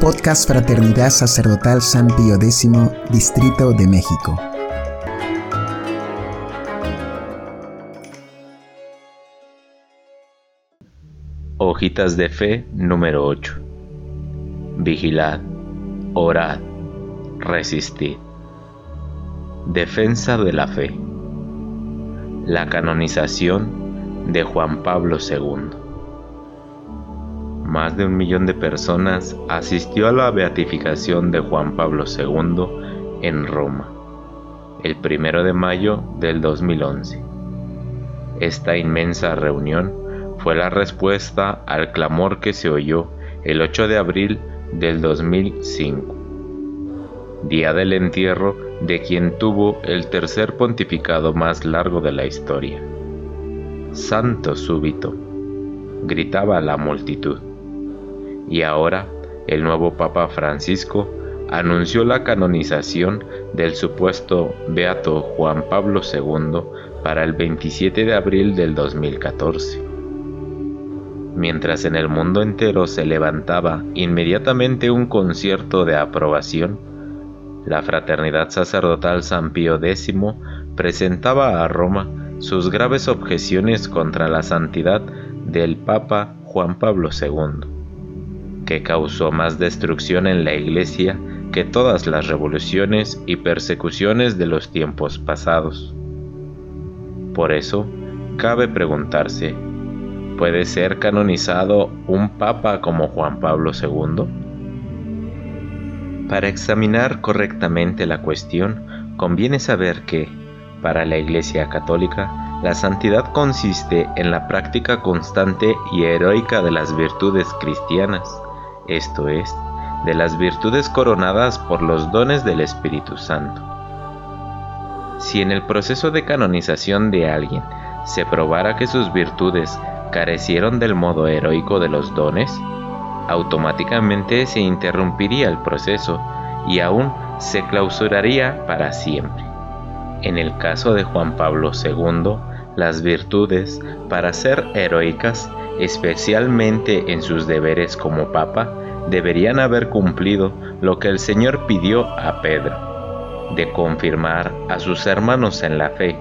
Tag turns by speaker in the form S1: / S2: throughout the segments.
S1: Podcast Fraternidad Sacerdotal San Pío X, Distrito de México.
S2: Hojitas de Fe número 8. Vigilad, orad, resistid. Defensa de la fe. La canonización de Juan Pablo II. Más de un millón de personas asistió a la beatificación de Juan Pablo II en Roma, el primero de mayo del 2011. Esta inmensa reunión fue la respuesta al clamor que se oyó el 8 de abril del 2005, día del entierro de quien tuvo el tercer pontificado más largo de la historia. Santo súbito, gritaba la multitud. Y ahora el nuevo Papa Francisco anunció la canonización del supuesto Beato Juan Pablo II para el 27 de abril del 2014. Mientras en el mundo entero se levantaba inmediatamente un concierto de aprobación, la Fraternidad Sacerdotal San Pío X presentaba a Roma sus graves objeciones contra la santidad del Papa Juan Pablo II, que causó más destrucción en la Iglesia que todas las revoluciones y persecuciones de los tiempos pasados. Por eso, cabe preguntarse, ¿puede ser canonizado un papa como Juan Pablo II? Para examinar correctamente la cuestión, conviene saber que, para la Iglesia Católica, la santidad consiste en la práctica constante y heroica de las virtudes cristianas, esto es, de las virtudes coronadas por los dones del Espíritu Santo. Si en el proceso de canonización de alguien se probara que sus virtudes carecieron del modo heroico de los dones, automáticamente se interrumpiría el proceso y aún se clausuraría para siempre. En el caso de Juan Pablo II, las virtudes, para ser heroicas, especialmente en sus deberes como Papa, deberían haber cumplido lo que el Señor pidió a Pedro, de confirmar a sus hermanos en la fe,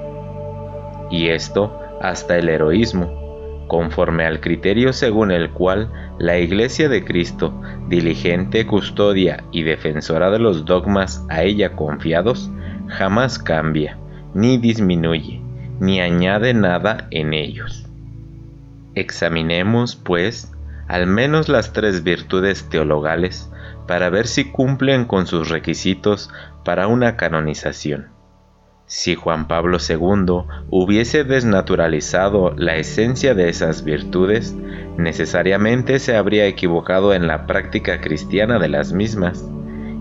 S2: y esto hasta el heroísmo, conforme al criterio según el cual la Iglesia de Cristo, diligente custodia y defensora de los dogmas a ella confiados, jamás cambia, ni disminuye, ni añade nada en ellos. Examinemos, pues, al menos las tres virtudes teologales para ver si cumplen con sus requisitos para una canonización. Si Juan Pablo II hubiese desnaturalizado la esencia de esas virtudes, necesariamente se habría equivocado en la práctica cristiana de las mismas,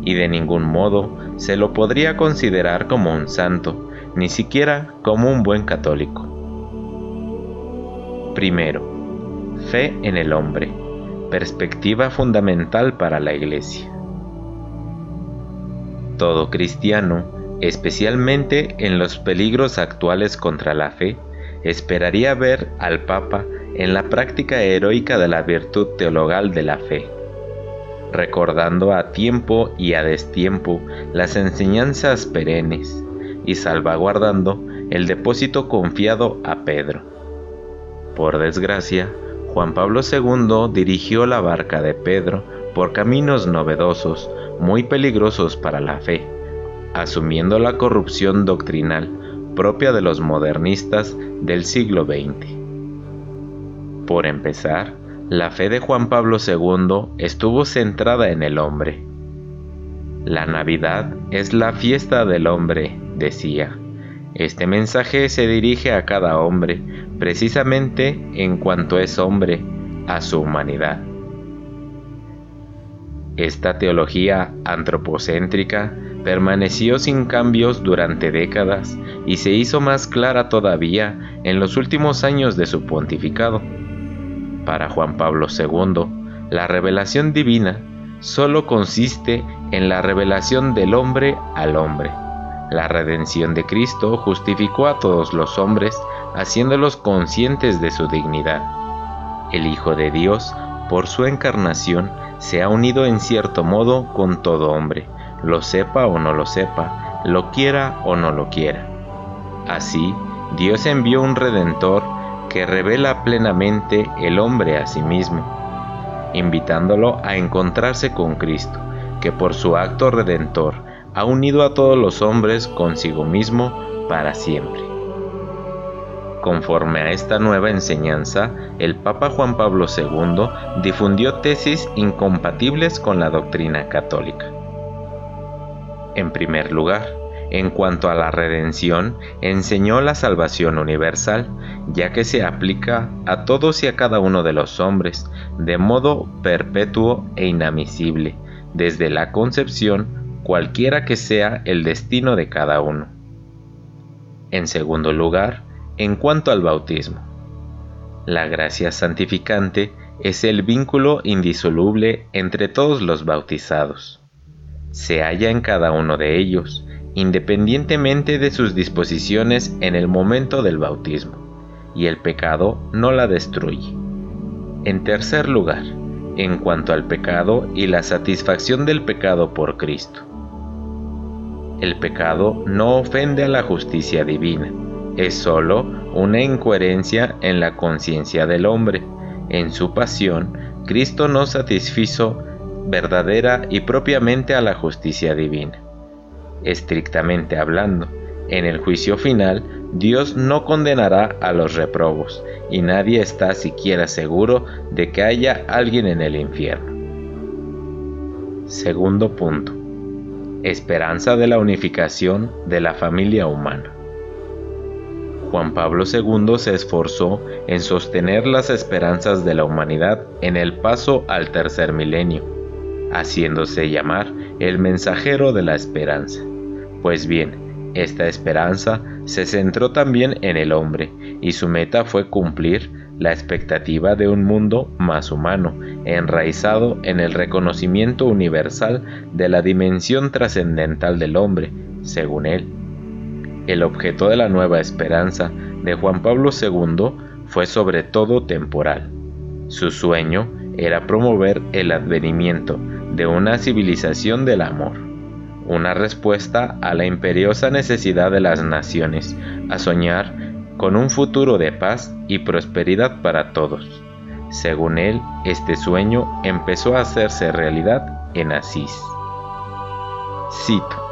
S2: y de ningún modo se lo podría considerar como un santo, ni siquiera como un buen católico. Primero, fe en el hombre, perspectiva fundamental para la Iglesia. Todo cristiano especialmente en los peligros actuales contra la fe, esperaría ver al Papa en la práctica heroica de la virtud teologal de la fe, recordando a tiempo y a destiempo las enseñanzas perennes y salvaguardando el depósito confiado a Pedro. Por desgracia, Juan Pablo II dirigió la barca de Pedro por caminos novedosos, muy peligrosos para la fe asumiendo la corrupción doctrinal propia de los modernistas del siglo XX. Por empezar, la fe de Juan Pablo II estuvo centrada en el hombre. La Navidad es la fiesta del hombre, decía. Este mensaje se dirige a cada hombre, precisamente en cuanto es hombre, a su humanidad. Esta teología antropocéntrica permaneció sin cambios durante décadas y se hizo más clara todavía en los últimos años de su pontificado. Para Juan Pablo II, la revelación divina solo consiste en la revelación del hombre al hombre. La redención de Cristo justificó a todos los hombres, haciéndolos conscientes de su dignidad. El Hijo de Dios por su encarnación, se ha unido en cierto modo con todo hombre, lo sepa o no lo sepa, lo quiera o no lo quiera. Así, Dios envió un Redentor que revela plenamente el hombre a sí mismo, invitándolo a encontrarse con Cristo, que por su acto redentor ha unido a todos los hombres consigo mismo para siempre. Conforme a esta nueva enseñanza, el Papa Juan Pablo II difundió tesis incompatibles con la doctrina católica. En primer lugar, en cuanto a la redención, enseñó la salvación universal, ya que se aplica a todos y a cada uno de los hombres, de modo perpetuo e inamisible, desde la concepción, cualquiera que sea el destino de cada uno. En segundo lugar, en cuanto al bautismo, la gracia santificante es el vínculo indisoluble entre todos los bautizados. Se halla en cada uno de ellos, independientemente de sus disposiciones en el momento del bautismo, y el pecado no la destruye. En tercer lugar, en cuanto al pecado y la satisfacción del pecado por Cristo. El pecado no ofende a la justicia divina, es sólo una incoherencia en la conciencia del hombre. En su pasión, Cristo no satisfizo verdadera y propiamente a la justicia divina. Estrictamente hablando, en el juicio final, Dios no condenará a los reprobos, y nadie está siquiera seguro de que haya alguien en el infierno. Segundo punto. Esperanza de la unificación de la familia humana. Juan Pablo II se esforzó en sostener las esperanzas de la humanidad en el paso al tercer milenio, haciéndose llamar el mensajero de la esperanza. Pues bien, esta esperanza se centró también en el hombre y su meta fue cumplir la expectativa de un mundo más humano, enraizado en el reconocimiento universal de la dimensión trascendental del hombre, según él. El objeto de la nueva esperanza de Juan Pablo II fue sobre todo temporal. Su sueño era promover el advenimiento de una civilización del amor, una respuesta a la imperiosa necesidad de las naciones a soñar con un futuro de paz y prosperidad para todos. Según él, este sueño empezó a hacerse realidad en Asís. Cito.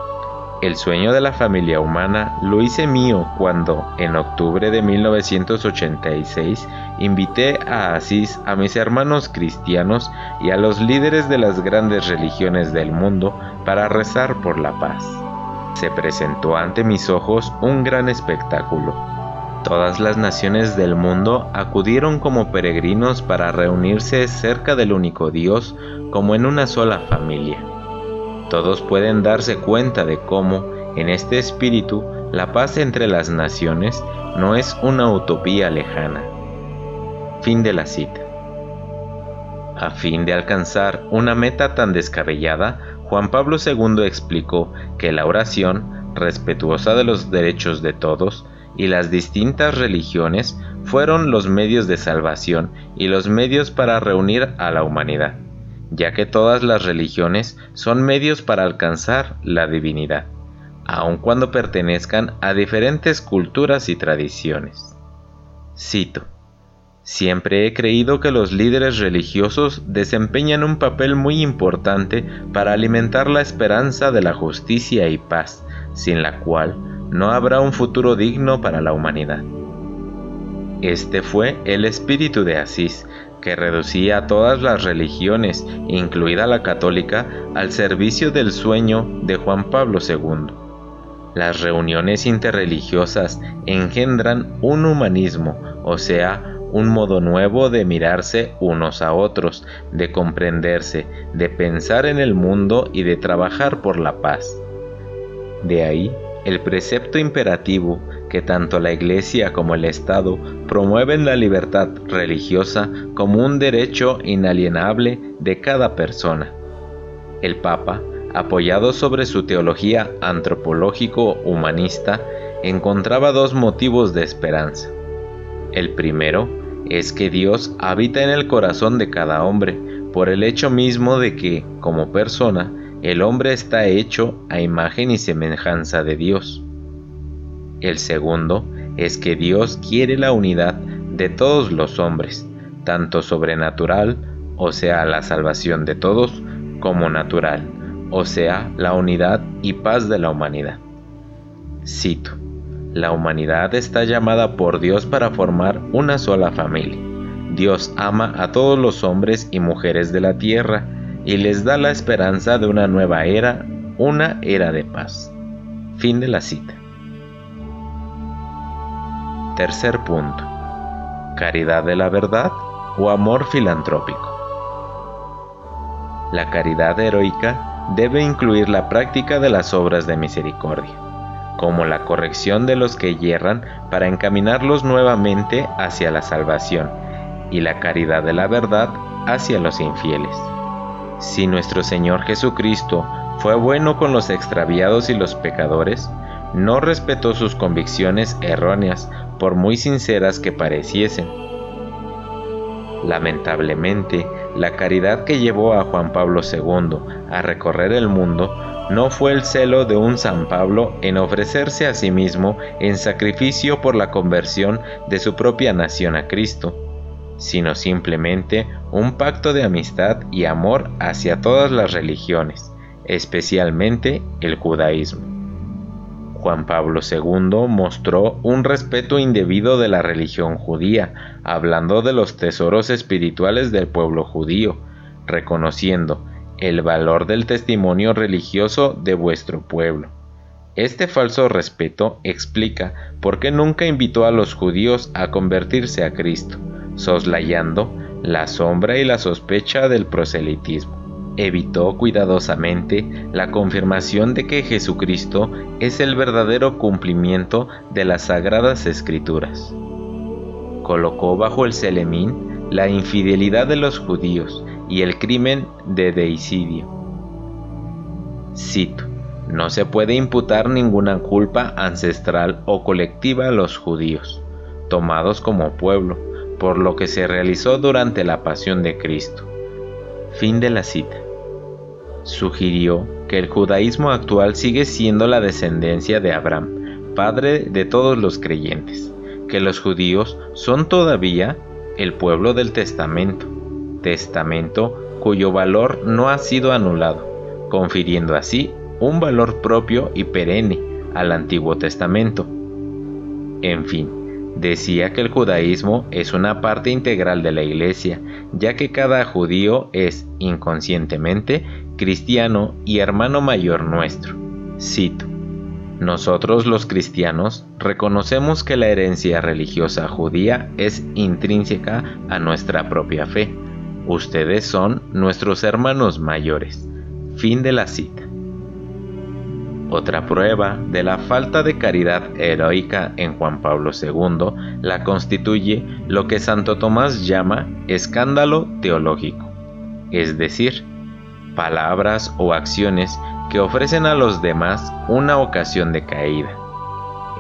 S2: El sueño de la familia humana lo hice mío cuando, en octubre de 1986, invité a Asís a mis hermanos cristianos y a los líderes de las grandes religiones del mundo para rezar por la paz. Se presentó ante mis ojos un gran espectáculo. Todas las naciones del mundo acudieron como peregrinos para reunirse cerca del único Dios como en una sola familia. Todos pueden darse cuenta de cómo, en este espíritu, la paz entre las naciones no es una utopía lejana. Fin de la cita. A fin de alcanzar una meta tan descabellada, Juan Pablo II explicó que la oración, respetuosa de los derechos de todos, y las distintas religiones fueron los medios de salvación y los medios para reunir a la humanidad ya que todas las religiones son medios para alcanzar la divinidad, aun cuando pertenezcan a diferentes culturas y tradiciones. Cito, Siempre he creído que los líderes religiosos desempeñan un papel muy importante para alimentar la esperanza de la justicia y paz, sin la cual no habrá un futuro digno para la humanidad. Este fue el espíritu de Asís, que reducía a todas las religiones, incluida la católica, al servicio del sueño de Juan Pablo II. Las reuniones interreligiosas engendran un humanismo, o sea, un modo nuevo de mirarse unos a otros, de comprenderse, de pensar en el mundo y de trabajar por la paz. De ahí el precepto imperativo que tanto la Iglesia como el Estado promueven la libertad religiosa como un derecho inalienable de cada persona. El Papa, apoyado sobre su teología antropológico-humanista, encontraba dos motivos de esperanza. El primero es que Dios habita en el corazón de cada hombre, por el hecho mismo de que, como persona, el hombre está hecho a imagen y semejanza de Dios. El segundo es que Dios quiere la unidad de todos los hombres, tanto sobrenatural, o sea, la salvación de todos, como natural, o sea, la unidad y paz de la humanidad. Cito, la humanidad está llamada por Dios para formar una sola familia. Dios ama a todos los hombres y mujeres de la tierra y les da la esperanza de una nueva era, una era de paz. Fin de la cita. Tercer punto. Caridad de la verdad o amor filantrópico. La caridad heroica debe incluir la práctica de las obras de misericordia, como la corrección de los que yerran para encaminarlos nuevamente hacia la salvación, y la caridad de la verdad hacia los infieles. Si nuestro Señor Jesucristo fue bueno con los extraviados y los pecadores, no respetó sus convicciones erróneas por muy sinceras que pareciesen. Lamentablemente, la caridad que llevó a Juan Pablo II a recorrer el mundo no fue el celo de un San Pablo en ofrecerse a sí mismo en sacrificio por la conversión de su propia nación a Cristo, sino simplemente un pacto de amistad y amor hacia todas las religiones, especialmente el judaísmo. Juan Pablo II mostró un respeto indebido de la religión judía, hablando de los tesoros espirituales del pueblo judío, reconociendo el valor del testimonio religioso de vuestro pueblo. Este falso respeto explica por qué nunca invitó a los judíos a convertirse a Cristo, soslayando la sombra y la sospecha del proselitismo evitó cuidadosamente la confirmación de que Jesucristo es el verdadero cumplimiento de las sagradas escrituras. Colocó bajo el Selemín la infidelidad de los judíos y el crimen de deicidio. Cito, no se puede imputar ninguna culpa ancestral o colectiva a los judíos, tomados como pueblo, por lo que se realizó durante la pasión de Cristo. Fin de la cita sugirió que el judaísmo actual sigue siendo la descendencia de Abraham, padre de todos los creyentes, que los judíos son todavía el pueblo del testamento, testamento cuyo valor no ha sido anulado, confiriendo así un valor propio y perenne al Antiguo Testamento. En fin, Decía que el judaísmo es una parte integral de la Iglesia, ya que cada judío es, inconscientemente, cristiano y hermano mayor nuestro. Cito. Nosotros los cristianos reconocemos que la herencia religiosa judía es intrínseca a nuestra propia fe. Ustedes son nuestros hermanos mayores. Fin de la cita. Otra prueba de la falta de caridad heroica en Juan Pablo II la constituye lo que Santo Tomás llama escándalo teológico, es decir, palabras o acciones que ofrecen a los demás una ocasión de caída.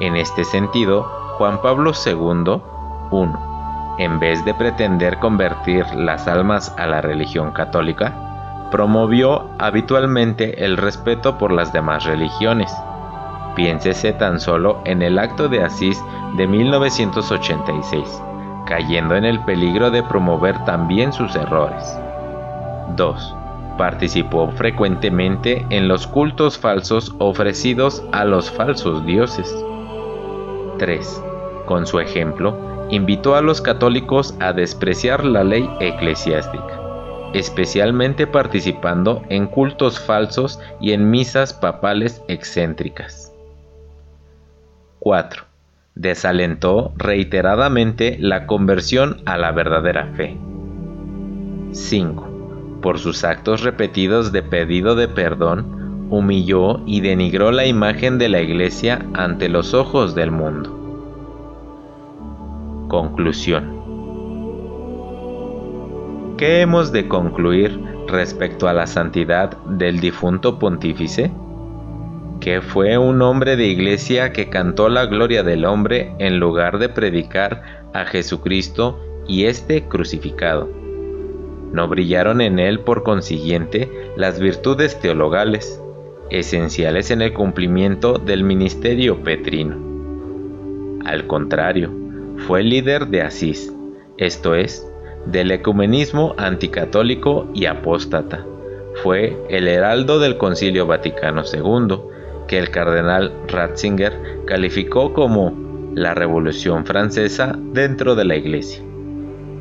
S2: En este sentido, Juan Pablo II, 1. En vez de pretender convertir las almas a la religión católica, promovió habitualmente el respeto por las demás religiones. Piénsese tan solo en el acto de Asís de 1986, cayendo en el peligro de promover también sus errores. 2. Participó frecuentemente en los cultos falsos ofrecidos a los falsos dioses. 3. Con su ejemplo, invitó a los católicos a despreciar la ley eclesiástica especialmente participando en cultos falsos y en misas papales excéntricas. 4. Desalentó reiteradamente la conversión a la verdadera fe. 5. Por sus actos repetidos de pedido de perdón, humilló y denigró la imagen de la Iglesia ante los ojos del mundo. Conclusión. ¿Qué hemos de concluir respecto a la santidad del difunto pontífice? Que fue un hombre de iglesia que cantó la gloria del hombre en lugar de predicar a Jesucristo y éste crucificado. No brillaron en él por consiguiente las virtudes teologales, esenciales en el cumplimiento del ministerio petrino. Al contrario, fue líder de Asís, esto es, del ecumenismo anticatólico y apóstata. Fue el heraldo del Concilio Vaticano II, que el cardenal Ratzinger calificó como la Revolución Francesa dentro de la Iglesia.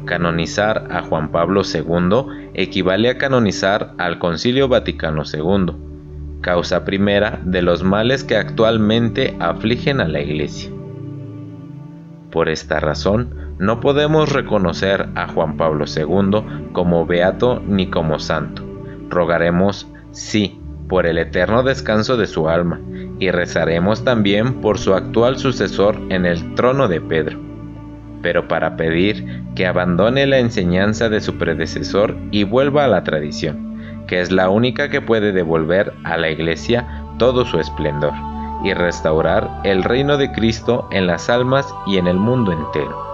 S2: Canonizar a Juan Pablo II equivale a canonizar al Concilio Vaticano II, causa primera de los males que actualmente afligen a la Iglesia. Por esta razón, no podemos reconocer a Juan Pablo II como beato ni como santo. Rogaremos, sí, por el eterno descanso de su alma, y rezaremos también por su actual sucesor en el trono de Pedro, pero para pedir que abandone la enseñanza de su predecesor y vuelva a la tradición, que es la única que puede devolver a la Iglesia todo su esplendor y restaurar el reino de Cristo en las almas y en el mundo entero.